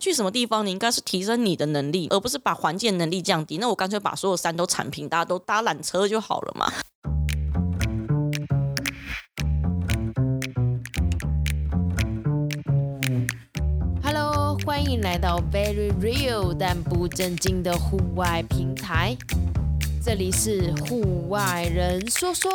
去什么地方，你应该是提升你的能力，而不是把环境能力降低。那我干脆把所有山都铲平，大家都搭缆车就好了嘛。Hello，欢迎来到 Very Real 但不正经的户外平台，这里是户外人说说。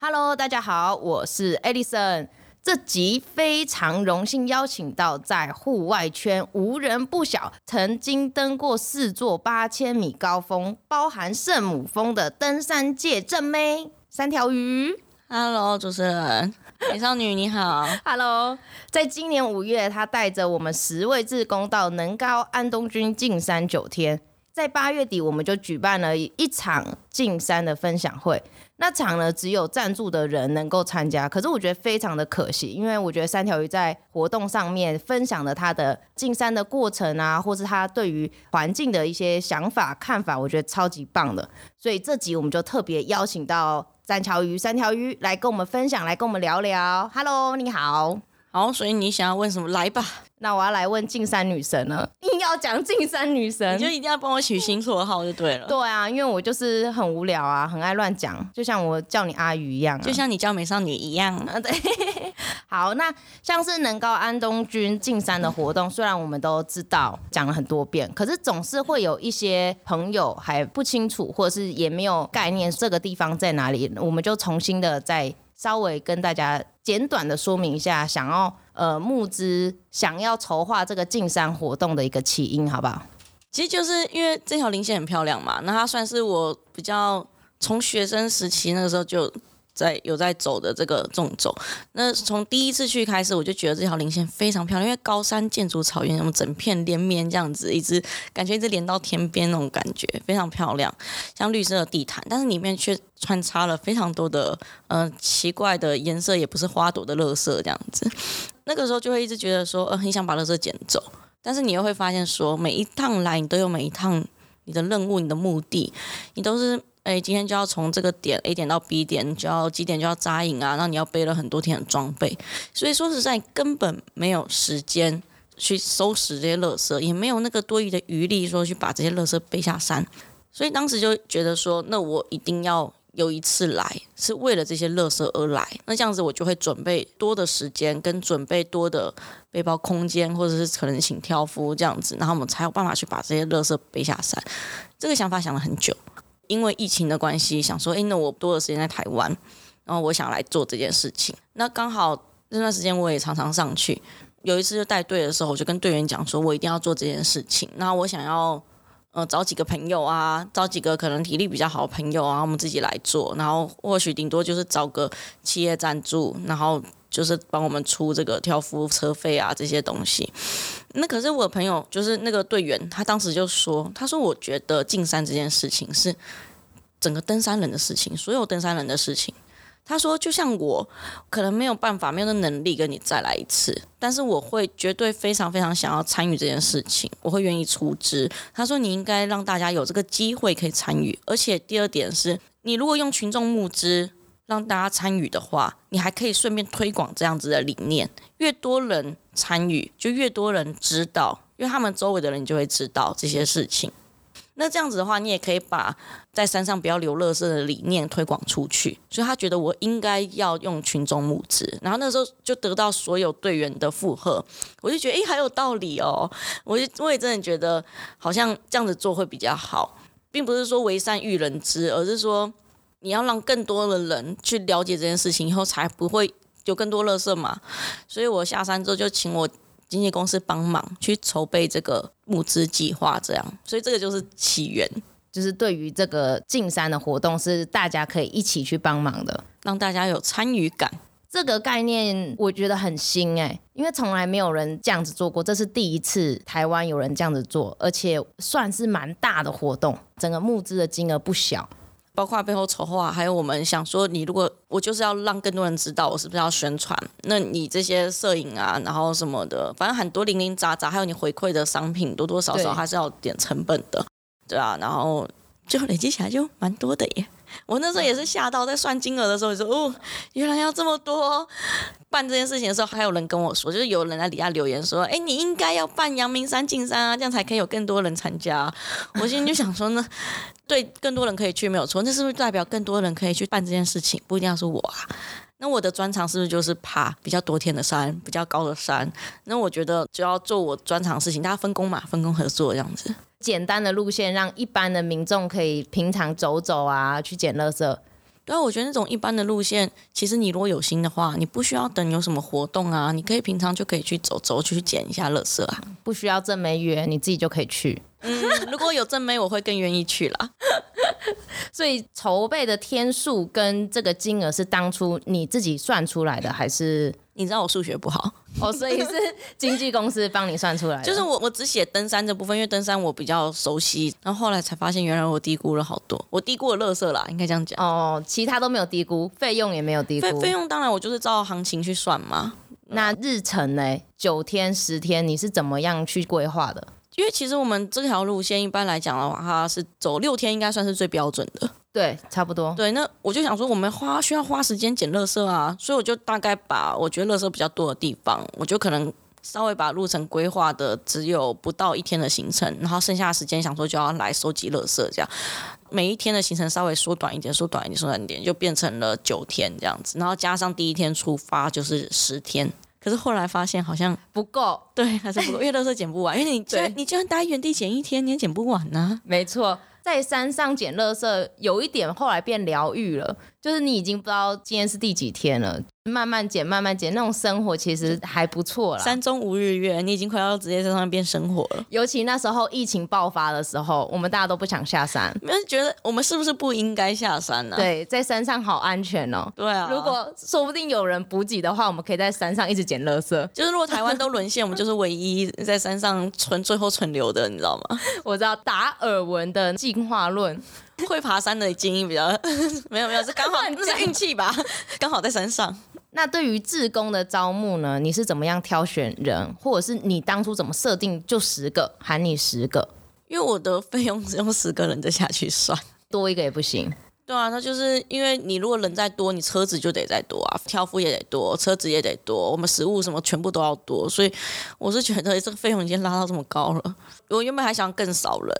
Hello，大家好，我是 Edison。这集非常荣幸邀请到在户外圈无人不晓、曾经登过四座八千米高峰，包含圣母峰的登山界正妹三条鱼。Hello，主持人，美少女你好。Hello，在今年五月，她带着我们十位志工到能高安东军进山九天，在八月底我们就举办了一场进山的分享会。那场呢，只有赞助的人能够参加，可是我觉得非常的可惜，因为我觉得三条鱼在活动上面分享了他的进山的过程啊，或是他对于环境的一些想法看法，我觉得超级棒的。所以这集我们就特别邀请到三条鱼，三条鱼来跟我们分享，来跟我们聊聊。Hello，你好。好，所以你想要问什么？来吧。那我要来问进山女神了，硬要讲进山女神，你就一定要帮我取新绰号就对了。对啊，因为我就是很无聊啊，很爱乱讲，就像我叫你阿鱼一样，啊，就像你叫美少女一样。啊，对。好，那像是能高安东军进山的活动，虽然我们都知道讲了很多遍，可是总是会有一些朋友还不清楚，或者是也没有概念这个地方在哪里，我们就重新的再稍微跟大家。简短的说明一下，想要呃募资，想要筹划这个进山活动的一个起因，好不好？其实就是因为这条林线很漂亮嘛，那它算是我比较从学生时期那个时候就。在有在走的这个纵走，那从第一次去开始，我就觉得这条零线非常漂亮，因为高山建筑草原，那么整片连绵这样子，一直感觉一直连到天边那种感觉，非常漂亮，像绿色的地毯，但是里面却穿插了非常多的呃奇怪的颜色，也不是花朵的乐色这样子。那个时候就会一直觉得说，呃，很想把乐色捡走，但是你又会发现说，每一趟来你都有每一趟你的任务，你的目的，你都是。哎，今天就要从这个点 A 点到 B 点，就要几点就要扎营啊？那你要背了很多天的装备，所以说实在根本没有时间去收拾这些垃圾，也没有那个多余的余力说去把这些垃圾背下山。所以当时就觉得说，那我一定要有一次来，是为了这些垃圾而来。那这样子我就会准备多的时间，跟准备多的背包空间，或者是可能请挑夫这样子，然后我们才有办法去把这些垃圾背下山。这个想法想了很久。因为疫情的关系，想说，哎，那我多的时间在台湾，然后我想来做这件事情。那刚好那段时间我也常常上去，有一次就带队的时候，我就跟队员讲说，我一定要做这件事情。那我想要，呃，找几个朋友啊，找几个可能体力比较好的朋友啊，我们自己来做。然后或许顶多就是找个企业赞助，然后就是帮我们出这个挑夫车费啊这些东西。那可是我朋友，就是那个队员，他当时就说：“他说我觉得进山这件事情是整个登山人的事情，所有登山人的事情。他说，就像我可能没有办法，没有能力跟你再来一次，但是我会绝对非常非常想要参与这件事情，我会愿意出资。他说，你应该让大家有这个机会可以参与，而且第二点是，你如果用群众募资。”让大家参与的话，你还可以顺便推广这样子的理念。越多人参与，就越多人知道，因为他们周围的人就会知道这些事情。那这样子的话，你也可以把在山上不要留垃圾的理念推广出去。所以他觉得我应该要用群众募资，然后那时候就得到所有队员的附和。我就觉得，诶，还有道理哦。我就我也真的觉得，好像这样子做会比较好，并不是说为善育人之，而是说。你要让更多的人去了解这件事情，以后才不会有更多垃圾嘛。所以我下山之后就请我经纪公司帮忙去筹备这个募资计划，这样。所以这个就是起源，就是对于这个进山的活动是大家可以一起去帮忙的，让大家有参与感。这个概念我觉得很新哎，因为从来没有人这样子做过，这是第一次台湾有人这样子做，而且算是蛮大的活动，整个募资的金额不小。包括背后筹划，还有我们想说，你如果我就是要让更多人知道，我是不是要宣传？那你这些摄影啊，然后什么的，反正很多零零杂杂，还有你回馈的商品，多多少少还是要点成本的，对，对啊。然后最后累积起来就蛮多的耶。我那时候也是吓到，在算金额的时候，说哦，原来要这么多。办这件事情的时候，还有人跟我说，就是有人在底下留言说，哎，你应该要办阳明山进山啊，这样才可以有更多人参加。我心里就想说呢，对，更多人可以去没有错，那是不是代表更多人可以去办这件事情？不一定要是我啊。那我的专长是不是就是爬比较多天的山，比较高的山？那我觉得就要做我专长的事情，大家分工嘛，分工合作这样子。简单的路线，让一般的民众可以平常走走啊，去捡垃圾。对啊，我觉得那种一般的路线，其实你如果有心的话，你不需要等有什么活动啊，你可以平常就可以去走走，去捡一下垃圾啊，不需要正妹约，你自己就可以去。嗯，如果有正妹，我会更愿意去啦。所以筹备的天数跟这个金额是当初你自己算出来的，还是？你知道我数学不好哦，所以是经纪公司帮你算出来的。就是我，我只写登山这部分，因为登山我比较熟悉。然后后来才发现，原来我低估了好多，我低估了乐色啦，应该这样讲。哦，其他都没有低估，费用也没有低估。费费用当然我就是照行情去算嘛。那日程呢？九天十天，你是怎么样去规划的？因为其实我们这条路线一般来讲的话，它是走六天，应该算是最标准的。对，差不多。对，那我就想说，我们花需要花时间捡垃圾啊，所以我就大概把我觉得垃圾比较多的地方，我就可能稍微把路程规划的只有不到一天的行程，然后剩下的时间想说就要来收集垃圾，这样每一天的行程稍微缩短一点，缩短一点，缩短一点，就变成了九天这样子，然后加上第一天出发就是十天。可是后来发现好像不够，对，还是不够，因为垃圾捡不完，因为你对你就算待原地捡一天，你也捡不完呢、啊。没错。在山上捡垃圾有一点，后来变疗愈了，就是你已经不知道今天是第几天了，慢慢减，慢慢减，那种生活其实还不错啦。山中无日月，你已经快要直接在上面变生活了。尤其那时候疫情爆发的时候，我们大家都不想下山，没有觉得我们是不是不应该下山呢、啊？对，在山上好安全哦。对啊，如果说不定有人补给的话，我们可以在山上一直捡垃圾。就是如果台湾都沦陷，我们就是唯一在山上存最后存留的，你知道吗？我知道达尔文的进化论。会爬山的精英比较 没有没有，是刚好 那是运气吧，刚好在山上。那对于志工的招募呢，你是怎么样挑选人，或者是你当初怎么设定就十个，喊你十个？因为我的费用只用十个人的下去算，多一个也不行。对啊，那就是因为你如果人再多，你车子就得再多啊，挑夫也得多，车子也得多，我们食物什么全部都要多，所以我是觉得这个费用已经拉到这么高了。我原本还想更少人，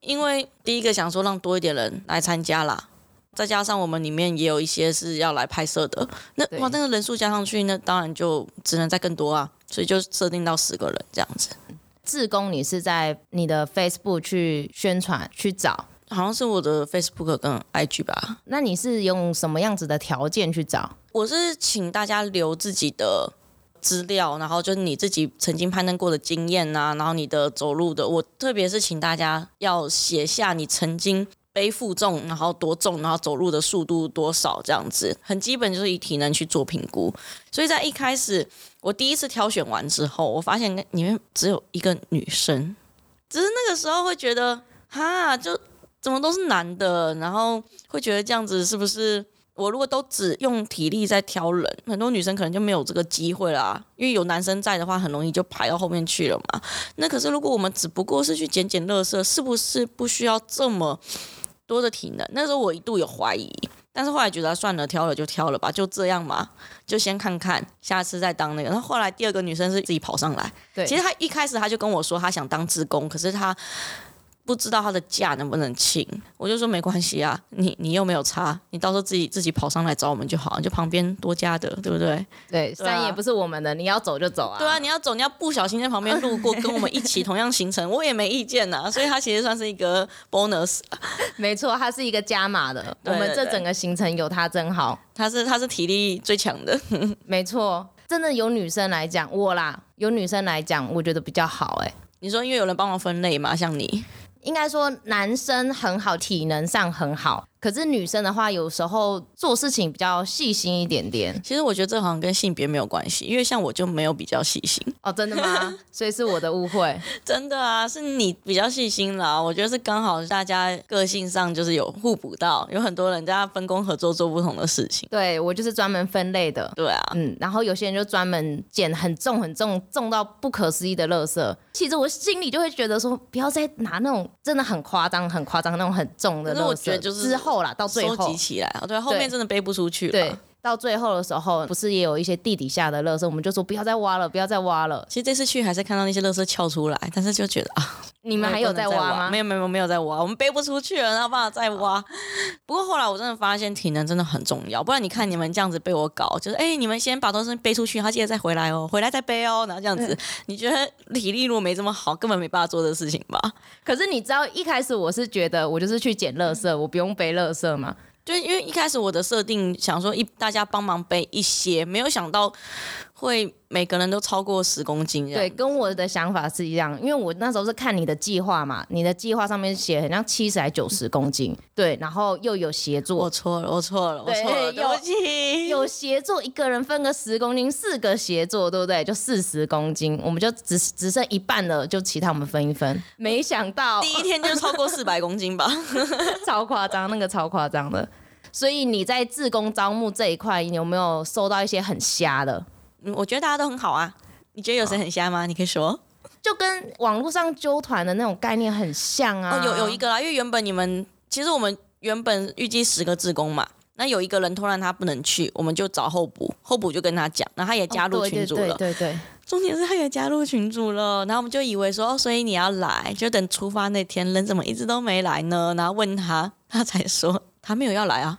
因为第一个想说让多一点人来参加啦，再加上我们里面也有一些是要来拍摄的，那哇那个人数加上去，那当然就只能再更多啊，所以就设定到十个人这样子。志工，你是在你的 Facebook 去宣传去找？好像是我的 Facebook 跟 IG 吧。那你是用什么样子的条件去找？我是请大家留自己的资料，然后就是你自己曾经攀登过的经验呐，然后你的走路的。我特别是请大家要写下你曾经背负重，然后多重，然后走路的速度多少这样子。很基本就是以体能去做评估。所以在一开始我第一次挑选完之后，我发现里面只有一个女生，只是那个时候会觉得哈就。怎么都是男的，然后会觉得这样子是不是我如果都只用体力在挑人，很多女生可能就没有这个机会啦。因为有男生在的话，很容易就排到后面去了嘛。那可是如果我们只不过是去捡捡垃圾，是不是不需要这么多的体能？那时候我一度有怀疑，但是后来觉得算了，挑了就挑了吧，就这样嘛，就先看看，下次再当那个。然后后来第二个女生是自己跑上来，对，其实她一开始她就跟我说她想当志工，可是她。不知道他的假能不能请，我就说没关系啊，你你又没有差，你到时候自己自己跑上来找我们就好，就旁边多加的，对不对？对，山也不是我们的，你要走就走啊。对啊，你要走，你要不小心在旁边路过，跟我们一起同样行程，我也没意见呐。所以他其实算是一个 bonus，没错，他是一个加码的。我们这整个行程有他真好，他是他是体力最强的，没错，真的有女生来讲我啦，有女生来讲，我觉得比较好哎、欸。你说因为有人帮忙分类嘛，像你。应该说男生很好，体能上很好，可是女生的话，有时候做事情比较细心一点点。其实我觉得这好像跟性别没有关系，因为像我就没有比较细心哦，真的吗？所以是我的误会。真的啊，是你比较细心啦。我觉得是刚好大家个性上就是有互补到，有很多人家分工合作做不同的事情。对，我就是专门分类的。对啊，嗯，然后有些人就专门捡很重很重重到不可思议的垃圾。其实我心里就会觉得说，不要再拿那种真的很夸张、很夸张那种很重的垃圾。我觉得就是之后。后啦，到最后。收集起来啊，对，后面真的背不出去了。对，到最后的时候，不是也有一些地底下的垃圾，我们就说不要再挖了，不要再挖了。其实这次去还是看到那些垃圾翘出来，但是就觉得啊，你们还有在挖吗？没有，没有，没有在挖，我们背不出去了，然后办法再挖。不过后来我真的发现体能真的很重要，不然你看你们这样子被我搞，就是哎，你们先把东西背出去，然后记得再回来哦，回来再背哦，然后这样子，你觉得体力如果没这么好，根本没办法做的事情吧？可是你知道一开始我是觉得我就是去捡垃圾，我不用背垃圾嘛。就因为一开始我的设定想说一大家帮忙背一些，没有想到会每个人都超过十公斤。对，跟我的想法是一样，因为我那时候是看你的计划嘛，你的计划上面写很像七十还九十公斤，对，然后又有协作，我错了，我错了，我错了，对不起，有协作一个人分个十公斤，四个协作对不对？就四十公斤，我们就只只剩一半了，就其他我们分一分。没想到第一天就超过四百公斤吧，超夸张，那个超夸张的。所以你在自工招募这一块，你有没有收到一些很瞎的？嗯，我觉得大家都很好啊。你觉得有谁很瞎吗？哦、你可以说。就跟网络上纠团的那种概念很像啊。哦，有有一个啦，因为原本你们其实我们原本预计十个志工嘛，那有一个人突然他不能去，我们就找候补，候补就跟他讲，然后他也加入群组了。哦、对，对，对对对。重点是他也加入群组了，然后我们就以为说，哦，所以你要来，就等出发那天，人怎么一直都没来呢？然后问他，他才说他没有要来啊。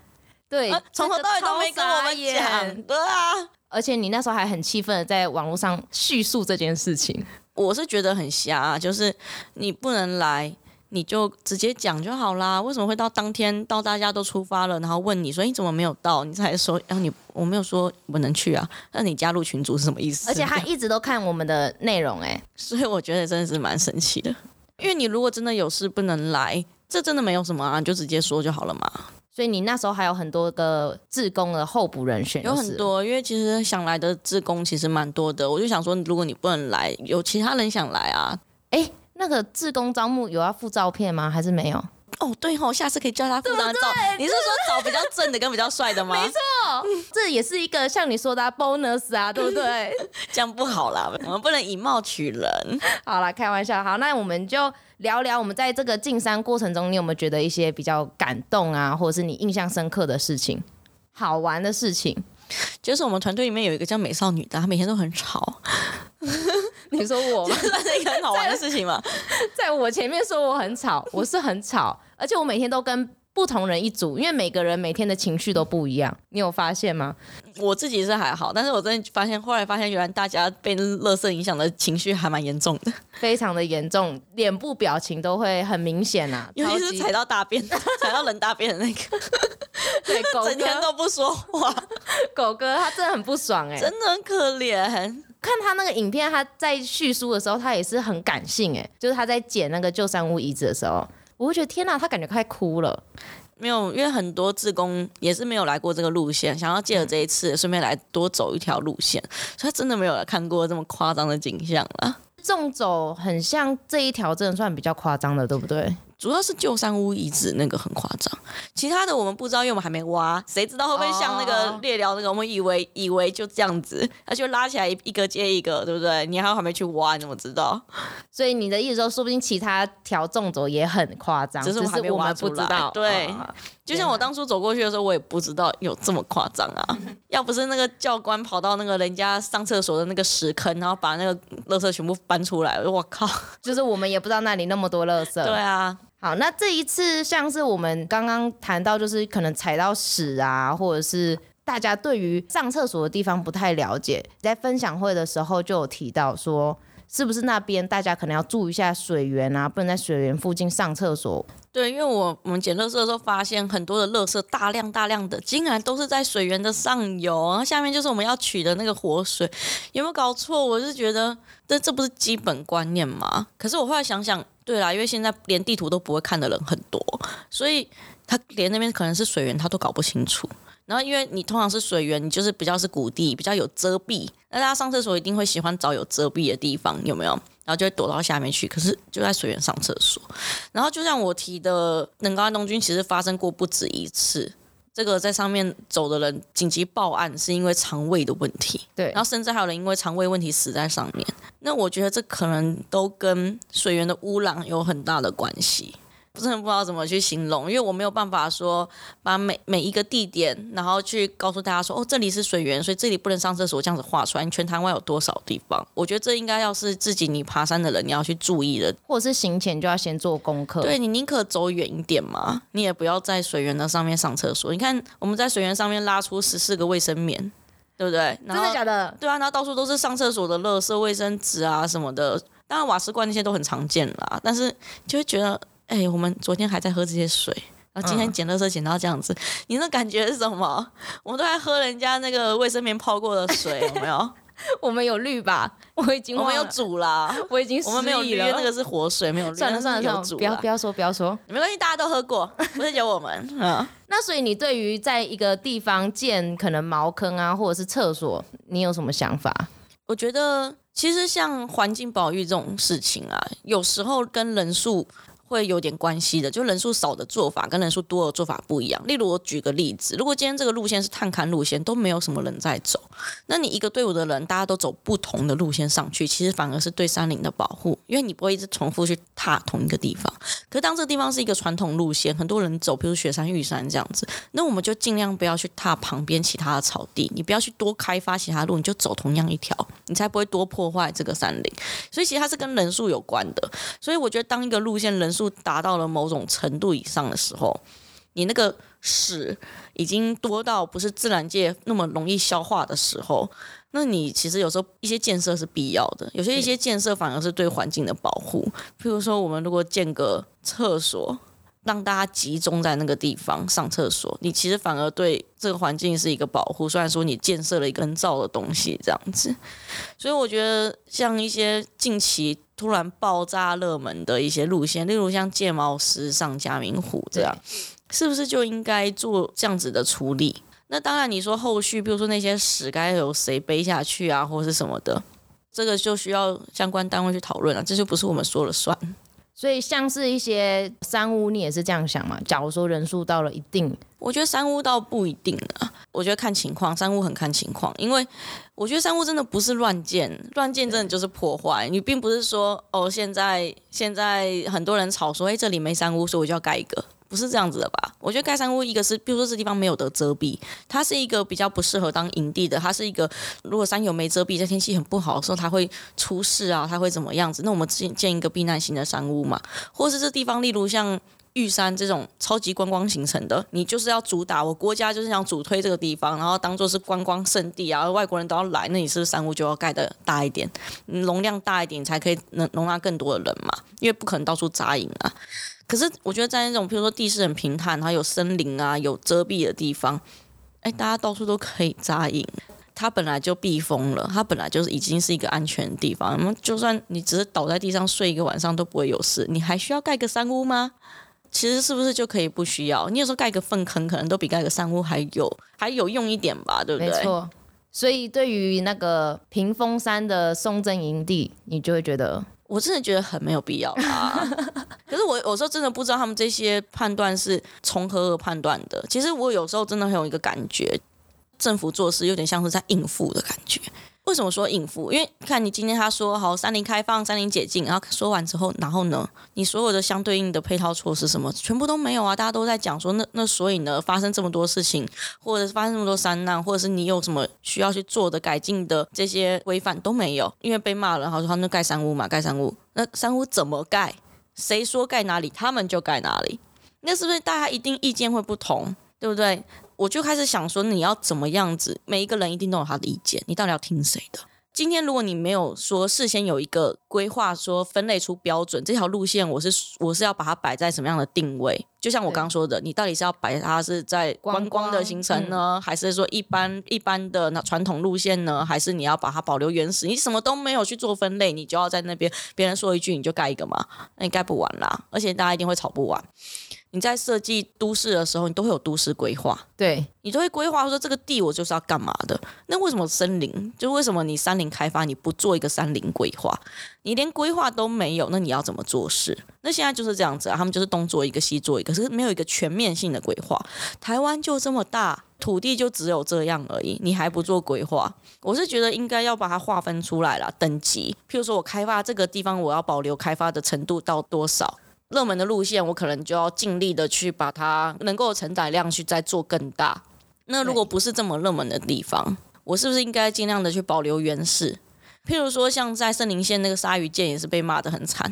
对，从、啊、头到尾都没跟我们讲。对啊，而且你那时候还很气愤的在网络上叙述这件事情。我是觉得很瞎、啊，就是你不能来，你就直接讲就好啦。为什么会到当天到大家都出发了，然后问你说你怎么没有到，你才说，然后你我没有说我能去啊？那你加入群组是什么意思？而且他一直都看我们的内容、欸，哎，所以我觉得真的是蛮神奇的。因为你如果真的有事不能来，这真的没有什么啊，你就直接说就好了嘛。所以你那时候还有很多个志工的候补人选，有很多，因为其实想来的志工其实蛮多的。我就想说，如果你不能来，有其他人想来啊？哎，那个志工招募有要附照片吗？还是没有？哦，对哦，下次可以叫他附张照。你是说找比较正的跟比较帅的吗？没错，这也是一个像你说的 bonus 啊，对不对？这样不好啦，我们不能以貌取人。好啦，开玩笑。好，那我们就。聊聊我们在这个进山过程中，你有没有觉得一些比较感动啊，或者是你印象深刻的事情、好玩的事情？就是我们团队里面有一个叫美少女的，她每天都很吵。你说我吗？这是一个很好玩的事情吗？在我前面说我很吵，我是很吵，而且我每天都跟。不同人一组，因为每个人每天的情绪都不一样，你有发现吗？我自己是还好，但是我真的发现，后来发现原来大家被乐色影响的情绪还蛮严重的，非常的严重，脸部表情都会很明显啊，尤其是踩到大便、踩到人大便的那个，对，狗整天都不说话，狗哥他真的很不爽哎、欸，真的很可怜。看他那个影片，他在叙述的时候，他也是很感性哎、欸，就是他在捡那个旧山屋遗址的时候。我会觉得天哪，他感觉快哭了。没有，因为很多志工也是没有来过这个路线，想要借着这一次顺便来多走一条路线，所以他真的没有看过这么夸张的景象了。纵走很像这一条，真的算比较夸张的，对不对？主要是旧山屋遗址那个很夸张，其他的我们不知道，因为我们还没挖，谁知道会不会像那个猎寮那个？我们以为以为就这样子，那就拉起来一个接一个，对不对？你还还没去挖，你怎么知道？所以你的意思说，说不定其他条纵走也很夸张，只是我们不知道。对，哦、就像我当初走过去的时候，我也不知道有这么夸张啊！要不是那个教官跑到那个人家上厕所的那个屎坑，然后把那个垃圾全部搬出来，我靠！就是我们也不知道那里那么多垃圾。对啊。好，那这一次像是我们刚刚谈到，就是可能踩到屎啊，或者是大家对于上厕所的地方不太了解，在分享会的时候就有提到说，是不是那边大家可能要注意一下水源啊，不能在水源附近上厕所。对，因为我我们捡垃圾的时候发现很多的垃圾大量大量的，竟然都是在水源的上游，然后下面就是我们要取的那个活水，有没有搞错？我是觉得这这不是基本观念吗？可是我后来想想，对啦，因为现在连地图都不会看的人很多，所以他连那边可能是水源他都搞不清楚。然后因为你通常是水源，你就是比较是谷地，比较有遮蔽，那大家上厕所一定会喜欢找有遮蔽的地方，有没有？然后就会躲到下面去，可是就在水源上厕所。然后就像我提的，能高安东军其实发生过不止一次。这个在上面走的人紧急报案是因为肠胃的问题，对。然后甚至还有人因为肠胃问题死在上面。那我觉得这可能都跟水源的污染有很大的关系。真的不知道怎么去形容，因为我没有办法说把每每一个地点，然后去告诉大家说，哦，这里是水源，所以这里不能上厕所，这样子画出来。全台湾有多少地方？我觉得这应该要是自己你爬山的人，你要去注意的，或者是行前就要先做功课。对，你宁可走远一点嘛，你也不要在水源的上面上厕所。你看我们在水源上面拉出十四个卫生棉，对不对？真的假的？对啊，然后到处都是上厕所的垃圾、卫生纸啊什么的。当然瓦斯罐那些都很常见啦，但是就会觉得。哎、欸，我们昨天还在喝这些水，然后今天捡垃圾捡到这样子，嗯、你那感觉是什么？我们都在喝人家那个卫生棉泡过的水，有没有？我们有滤吧？我已经我们有煮啦，我已经我们没有滤，那个是活水，没有滤。算了算了算了，不要不要说不要说，没关系，大家都喝过，不是有我们。嗯，那所以你对于在一个地方建可能茅坑啊，或者是厕所，你有什么想法？我觉得其实像环境保育这种事情啊，有时候跟人数。会有点关系的，就人数少的做法跟人数多的做法不一样。例如，我举个例子，如果今天这个路线是探勘路线，都没有什么人在走，那你一个队伍的人，大家都走不同的路线上去，其实反而是对山林的保护，因为你不会一直重复去踏同一个地方。可是当这个地方是一个传统路线，很多人走，比如雪山、玉山这样子，那我们就尽量不要去踏旁边其他的草地，你不要去多开发其他路，你就走同样一条，你才不会多破坏这个山林。所以其实它是跟人数有关的。所以我觉得当一个路线人数达到了某种程度以上的时候，你那个屎已经多到不是自然界那么容易消化的时候，那你其实有时候一些建设是必要的，有些一些建设反而是对环境的保护。譬如说，我们如果建个厕所，让大家集中在那个地方上厕所，你其实反而对这个环境是一个保护。虽然说你建设了一个人造的东西这样子，所以我觉得像一些近期。突然爆炸热门的一些路线，例如像剑毛师上嘉明湖这样，是不是就应该做这样子的处理？那当然，你说后续，比如说那些屎该由谁背下去啊，或者是什么的，这个就需要相关单位去讨论了，这就不是我们说了算。所以，像是一些山屋，你也是这样想嘛？假如说人数到了一定，我觉得山屋倒不一定啊。我觉得看情况，山屋很看情况，因为我觉得山屋真的不是乱建，乱建真的就是破坏。你并不是说哦，现在现在很多人吵说，哎，这里没山屋，所以我就要盖一个。不是这样子的吧？我觉得盖山屋一个是，比如说这地方没有得遮蔽，它是一个比较不适合当营地的。它是一个，如果山有没遮蔽，在天气很不好的时候，它会出事啊，它会怎么样子？那我们建建一个避难型的山屋嘛，或是这地方，例如像玉山这种超级观光形成的，你就是要主打我国家就是想主推这个地方，然后当做是观光胜地啊，外国人都要来，那你是不是山屋就要盖得大一点，容量大一点，才可以能容纳更多的人嘛？因为不可能到处扎营啊。可是我觉得在那种，比如说地势很平坦，然后有森林啊，有遮蔽的地方，哎，大家到处都可以扎营，它本来就避风了，它本来就是已经是一个安全的地方。那么就算你只是倒在地上睡一个晚上都不会有事，你还需要盖个山屋吗？其实是不是就可以不需要？你有时候盖个粪坑，可能都比盖个山屋还有还有用一点吧，对不对？没错。所以对于那个屏风山的松针营地，你就会觉得。我真的觉得很没有必要啊！可是我有时候真的不知道他们这些判断是从何而判断的。其实我有时候真的很有一个感觉，政府做事有点像是在应付的感觉。为什么说应付？因为看你今天他说好山林开放、山林解禁，然后说完之后，然后呢，你所有的相对应的配套措施什么全部都没有啊！大家都在讲说，那那所以呢，发生这么多事情，或者是发生这么多山难，或者是你有什么需要去做的改进的这些规范都没有，因为被骂了，然后说他们盖山屋嘛，盖山屋，那山屋怎么盖？谁说盖哪里，他们就盖哪里，那是不是大家一定意见会不同，对不对？我就开始想说，你要怎么样子？每一个人一定都有他的意见，你到底要听谁的？今天如果你没有说事先有一个规划，说分类出标准，这条路线我是我是要把它摆在什么样的定位？就像我刚刚说的，你到底是要摆它是在观光的行程呢，还是说一般一般的那传统路线呢？还是你要把它保留原始？你什么都没有去做分类，你就要在那边别人说一句你就盖一个嘛？那你盖不完啦，而且大家一定会吵不完。你在设计都市的时候，你都会有都市规划，对，你都会规划说这个地我就是要干嘛的。那为什么森林？就为什么你山林开发你不做一个山林规划？你连规划都没有，那你要怎么做事？那现在就是这样子啊，他们就是东做一个西做一个，可是没有一个全面性的规划。台湾就这么大，土地就只有这样而已，你还不做规划？我是觉得应该要把它划分出来了，等级。譬如说我开发这个地方，我要保留开发的程度到多少？热门的路线，我可能就要尽力的去把它能够承载量去再做更大。那如果不是这么热门的地方，我是不是应该尽量的去保留原始？譬如说，像在圣林线那个鲨鱼剑也是被骂得很惨，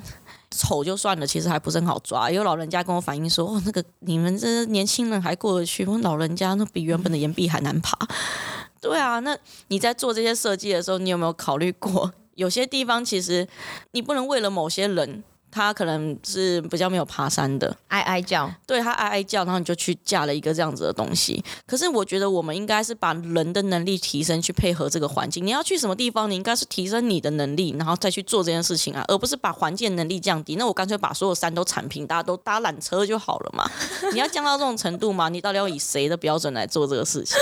丑就算了，其实还不是很好抓。有老人家跟我反映说：“哦，那个你们这年轻人还过得去，我老人家那比原本的岩壁还难爬。”对啊，那你在做这些设计的时候，你有没有考虑过，有些地方其实你不能为了某些人。他可能是比较没有爬山的，哀哀叫，对，他哀哀叫，然后你就去架了一个这样子的东西。可是我觉得我们应该是把人的能力提升，去配合这个环境。你要去什么地方，你应该是提升你的能力，然后再去做这件事情啊，而不是把环境能力降低。那我干脆把所有山都铲平，大家都搭缆车就好了嘛。你要降到这种程度吗？你到底要以谁的标准来做这个事情？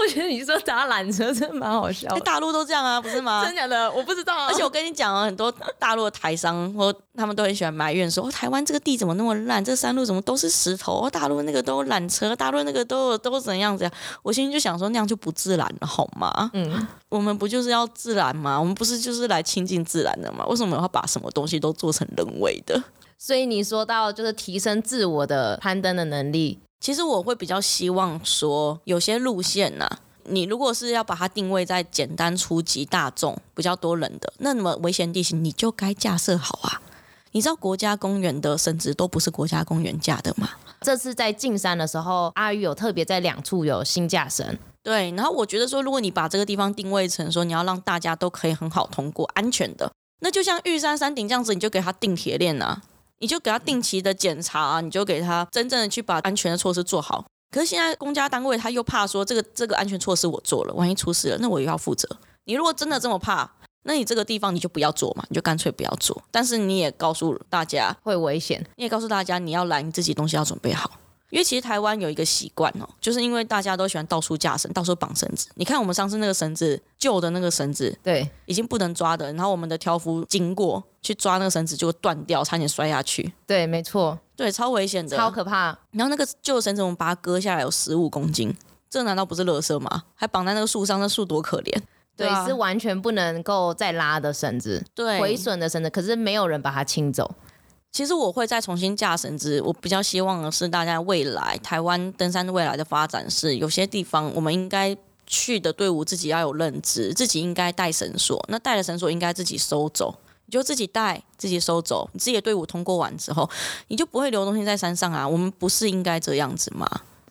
我觉得你说搭缆车真的蛮好笑的，大陆都这样啊，不是吗？真的假的？我不知道啊。而且我跟你讲啊，很多大陆的台商或他们都很喜欢埋怨说，哦，台湾这个地怎么那么烂？这山路怎么都是石头？哦，大陆那个都缆车，大陆那个都都怎样怎样？我心里就想说，那样就不自然了，好吗？嗯，我们不就是要自然吗？我们不是就是来亲近自然的吗？为什么要把什么东西都做成人为的？所以你说到就是提升自我的攀登的能力。其实我会比较希望说，有些路线呐、啊，你如果是要把它定位在简单、初级、大众、比较多人的，那么危险地形你就该架设好啊。你知道国家公园的绳子都不是国家公园架的吗？这次在进山的时候，阿玉有特别在两处有新架绳。对，然后我觉得说，如果你把这个地方定位成说，你要让大家都可以很好通过、安全的，那就像玉山山顶这样子，你就给它定铁链啊。你就给他定期的检查啊，你就给他真正的去把安全的措施做好。可是现在公家单位他又怕说这个这个安全措施我做了，万一出事了，那我也要负责。你如果真的这么怕，那你这个地方你就不要做嘛，你就干脆不要做。但是你也告诉大家会危险，你也告诉大家你要来，你自己东西要准备好。因为其实台湾有一个习惯哦，就是因为大家都喜欢到处架绳，到处绑绳子。你看我们上次那个绳子，旧的那个绳子，对，已经不能抓的。然后我们的挑夫经过去抓那个绳子，就会断掉，差点摔下去。对，没错，对，超危险的，超可怕。然后那个旧绳子，我们把它割下来有十五公斤，这难道不是垃圾吗？还绑在那个树上，那树多可怜。对，啊、是完全不能够再拉的绳子，对，毁损的绳子，可是没有人把它清走。其实我会再重新架绳子，我比较希望的是大家未来台湾登山未来的发展是，有些地方我们应该去的队伍自己要有认知，自己应该带绳索，那带了绳索应该自己收走，你就自己带自己收走，你自己的队伍通过完之后，你就不会留东西在山上啊。我们不是应该这样子吗？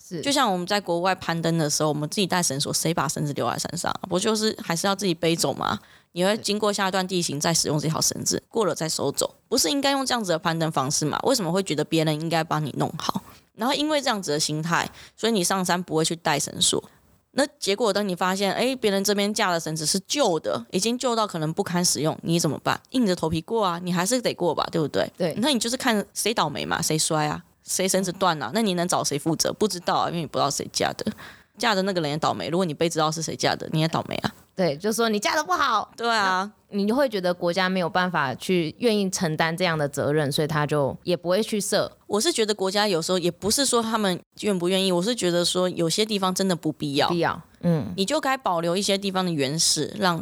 是，就像我们在国外攀登的时候，我们自己带绳索，谁把绳子留在山上？不就是还是要自己背走吗？你会经过下一段地形再使用这条绳子，过了再收走，不是应该用这样子的攀登方式吗？为什么会觉得别人应该帮你弄好？然后因为这样子的心态，所以你上山不会去带绳索。那结果当你发现，哎，别人这边架的绳子是旧的，已经旧到可能不堪使用，你怎么办？硬着头皮过啊，你还是得过吧，对不对？对。那你就是看谁倒霉嘛，谁摔啊，谁绳子断啊，那你能找谁负责？不知道啊，因为你不知道谁嫁的，嫁的那个人也倒霉。如果你被知道是谁嫁的，你也倒霉啊。对，就说你嫁的不好，对啊，你就会觉得国家没有办法去愿意承担这样的责任，所以他就也不会去设。我是觉得国家有时候也不是说他们愿不愿意，我是觉得说有些地方真的不必要，必要，嗯，你就该保留一些地方的原始，让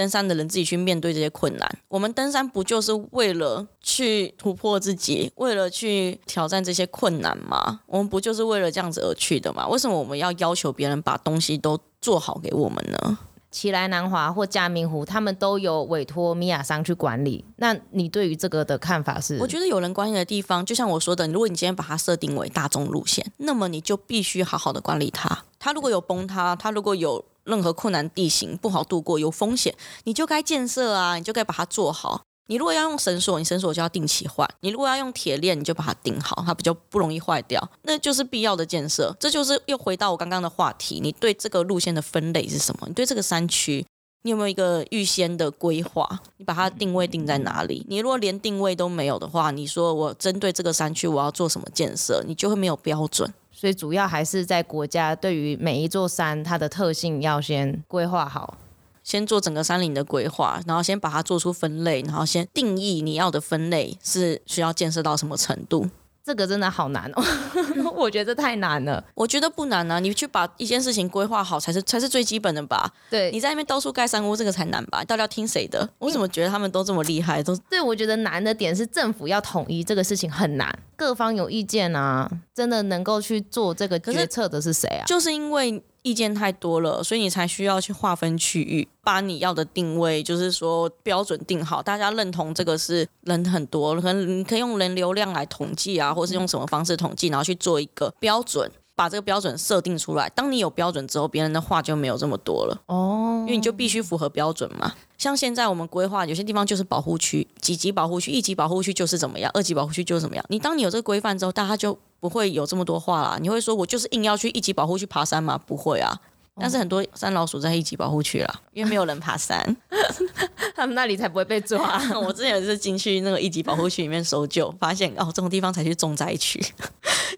登山的人自己去面对这些困难。我们登山不就是为了去突破自己，为了去挑战这些困难吗？我们不就是为了这样子而去的吗？为什么我们要要求别人把东西都做好给我们呢？奇莱南华或嘉明湖，他们都有委托米亚桑去管理。那你对于这个的看法是？我觉得有人管理的地方，就像我说的，如果你今天把它设定为大众路线，那么你就必须好好的管理它。它如果有崩塌，它如果有任何困难地形不好度过，有风险，你就该建设啊，你就该把它做好。你如果要用绳索，你绳索就要定期换；你如果要用铁链，你就把它钉好，它比较不容易坏掉。那就是必要的建设。这就是又回到我刚刚的话题，你对这个路线的分类是什么？你对这个山区，你有没有一个预先的规划？你把它定位定在哪里？你如果连定位都没有的话，你说我针对这个山区我要做什么建设，你就会没有标准。所以主要还是在国家对于每一座山它的特性要先规划好。先做整个山林的规划，然后先把它做出分类，然后先定义你要的分类是需要建设到什么程度。这个真的好难哦，我觉得这太难了。我觉得不难啊，你去把一件事情规划好才是才是最基本的吧。对，你在那边到处盖山屋，这个才难吧？到底要听谁的？我怎么觉得他们都这么厉害？都对，我觉得难的点是政府要统一这个事情很难，各方有意见啊，真的能够去做这个决策的是谁啊？就是因为。意见太多了，所以你才需要去划分区域，把你要的定位，就是说标准定好，大家认同这个是人很多，可能你可以用人流量来统计啊，或是用什么方式统计，然后去做一个标准，把这个标准设定出来。当你有标准之后，别人的话就没有这么多了哦，因为你就必须符合标准嘛。像现在我们规划有些地方就是保护区，几级保护区，一级保护区就是怎么样，二级保护区就是怎么样。你当你有这个规范之后，大家就。不会有这么多话啦，你会说我就是硬要去一级保护区爬山吗？不会啊，但是很多山老鼠在一级保护区啦，因为没有人爬山，他们那里才不会被抓。我之前也是进去那个一级保护区里面搜救，发现哦，这种地方才去重灾区，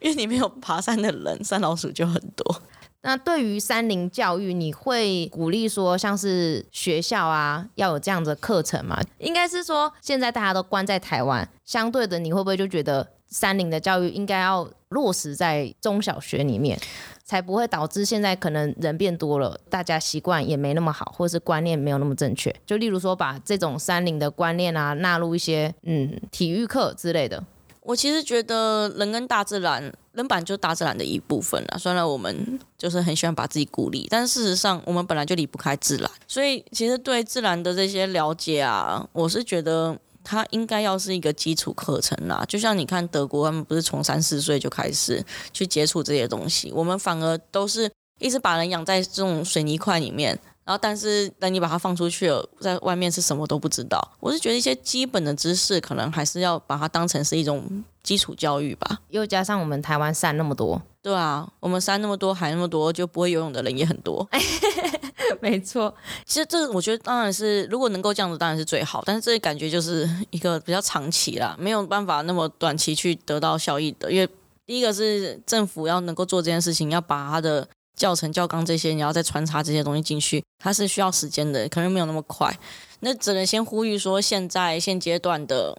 因为你没有爬山的人，山老鼠就很多。那对于山林教育，你会鼓励说，像是学校啊，要有这样的课程吗？应该是说，现在大家都关在台湾，相对的，你会不会就觉得？山林的教育应该要落实在中小学里面，才不会导致现在可能人变多了，大家习惯也没那么好，或是观念没有那么正确。就例如说，把这种山林的观念啊纳入一些嗯体育课之类的。我其实觉得人跟大自然，人本来就是大自然的一部分啊。虽然我们就是很喜欢把自己孤立，但事实上我们本来就离不开自然。所以其实对自然的这些了解啊，我是觉得。它应该要是一个基础课程啦，就像你看德国，他们不是从三四岁就开始去接触这些东西，我们反而都是一直把人养在这种水泥块里面，然后但是等你把它放出去了，在外面是什么都不知道。我是觉得一些基本的知识，可能还是要把它当成是一种基础教育吧。又加上我们台湾山那么多，对啊，我们山那么多，海那么多，就不会游泳的人也很多。没错，其实这我觉得当然是，如果能够这样子当然是最好，但是这个感觉就是一个比较长期啦，没有办法那么短期去得到效益的。因为第一个是政府要能够做这件事情，要把它的教程、教纲这些，你要再穿插这些东西进去，它是需要时间的，可能没有那么快。那只能先呼吁说，现在现阶段的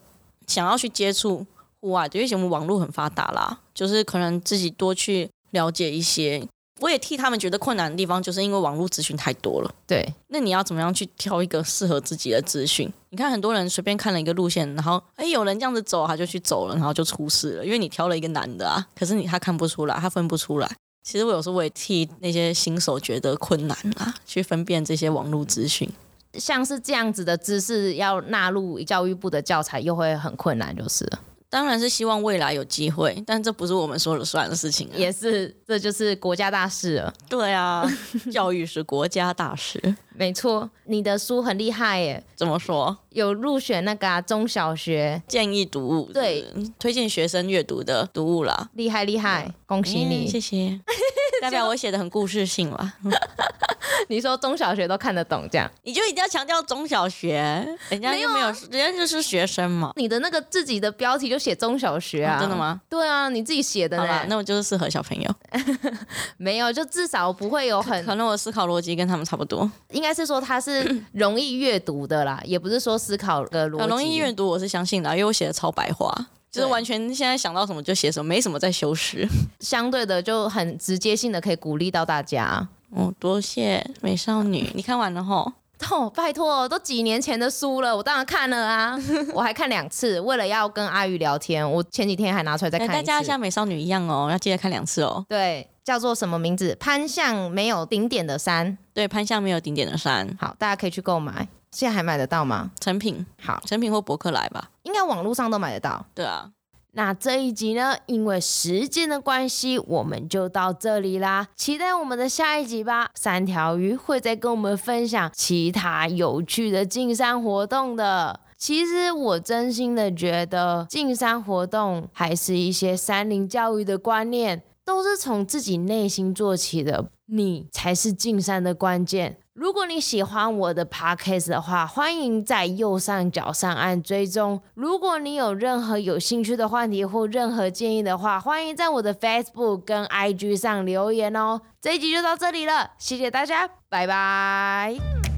想要去接触户外的，因为我们网络很发达啦，就是可能自己多去了解一些。我也替他们觉得困难的地方，就是因为网络资讯太多了。对，那你要怎么样去挑一个适合自己的资讯？你看很多人随便看了一个路线，然后哎，有人这样子走，他就去走了，然后就出事了。因为你挑了一个难的啊，可是你他看不出来，他分不出来。其实我有时候我也替那些新手觉得困难啊，去分辨这些网络资讯。像是这样子的知识要纳入教育部的教材，又会很困难，就是了。当然是希望未来有机会，但这不是我们说了算的事情啊。也是，这就是国家大事了。对啊，教育是国家大事。没错，你的书很厉害耶。怎么说？有入选那个、啊、中小学建议读物，对，推荐学生阅读的读物啦。厉害厉害，恭喜你，谢谢。代表我写的很故事性了。你说中小学都看得懂这样，你就一定要强调中小学，人家又没有，人家就是学生嘛。你的那个自己的标题就写中小学啊？真的吗？对啊，你自己写的呢。那我就是适合小朋友。没有，就至少不会有很，可能我思考逻辑跟他们差不多。应该是说他是容易阅读的啦，也不是说思考的逻辑。容易阅读我是相信的，因为我写的超白话。就是完全现在想到什么就写什么，没什么在修饰。相对的就很直接性的可以鼓励到大家。哦，多谢美少女，你看完了吼？哦，拜托，都几年前的书了，我当然看了啊，我还看两次，为了要跟阿鱼聊天，我前几天还拿出来再看一次。大家像美少女一样哦，要记得看两次哦。对，叫做什么名字？攀向没有顶点的山。对，攀向没有顶点的山。好，大家可以去购买，现在还买得到吗？成品。好，成品或博客来吧，应该网络上都买得到。对啊。那这一集呢，因为时间的关系，我们就到这里啦。期待我们的下一集吧。三条鱼会再跟我们分享其他有趣的进山活动的。其实我真心的觉得，进山活动还是一些山林教育的观念，都是从自己内心做起的。你才是进山的关键。如果你喜欢我的 podcast 的话，欢迎在右上角上按追踪。如果你有任何有兴趣的话题或任何建议的话，欢迎在我的 Facebook 跟 IG 上留言哦。这一集就到这里了，谢谢大家，拜拜。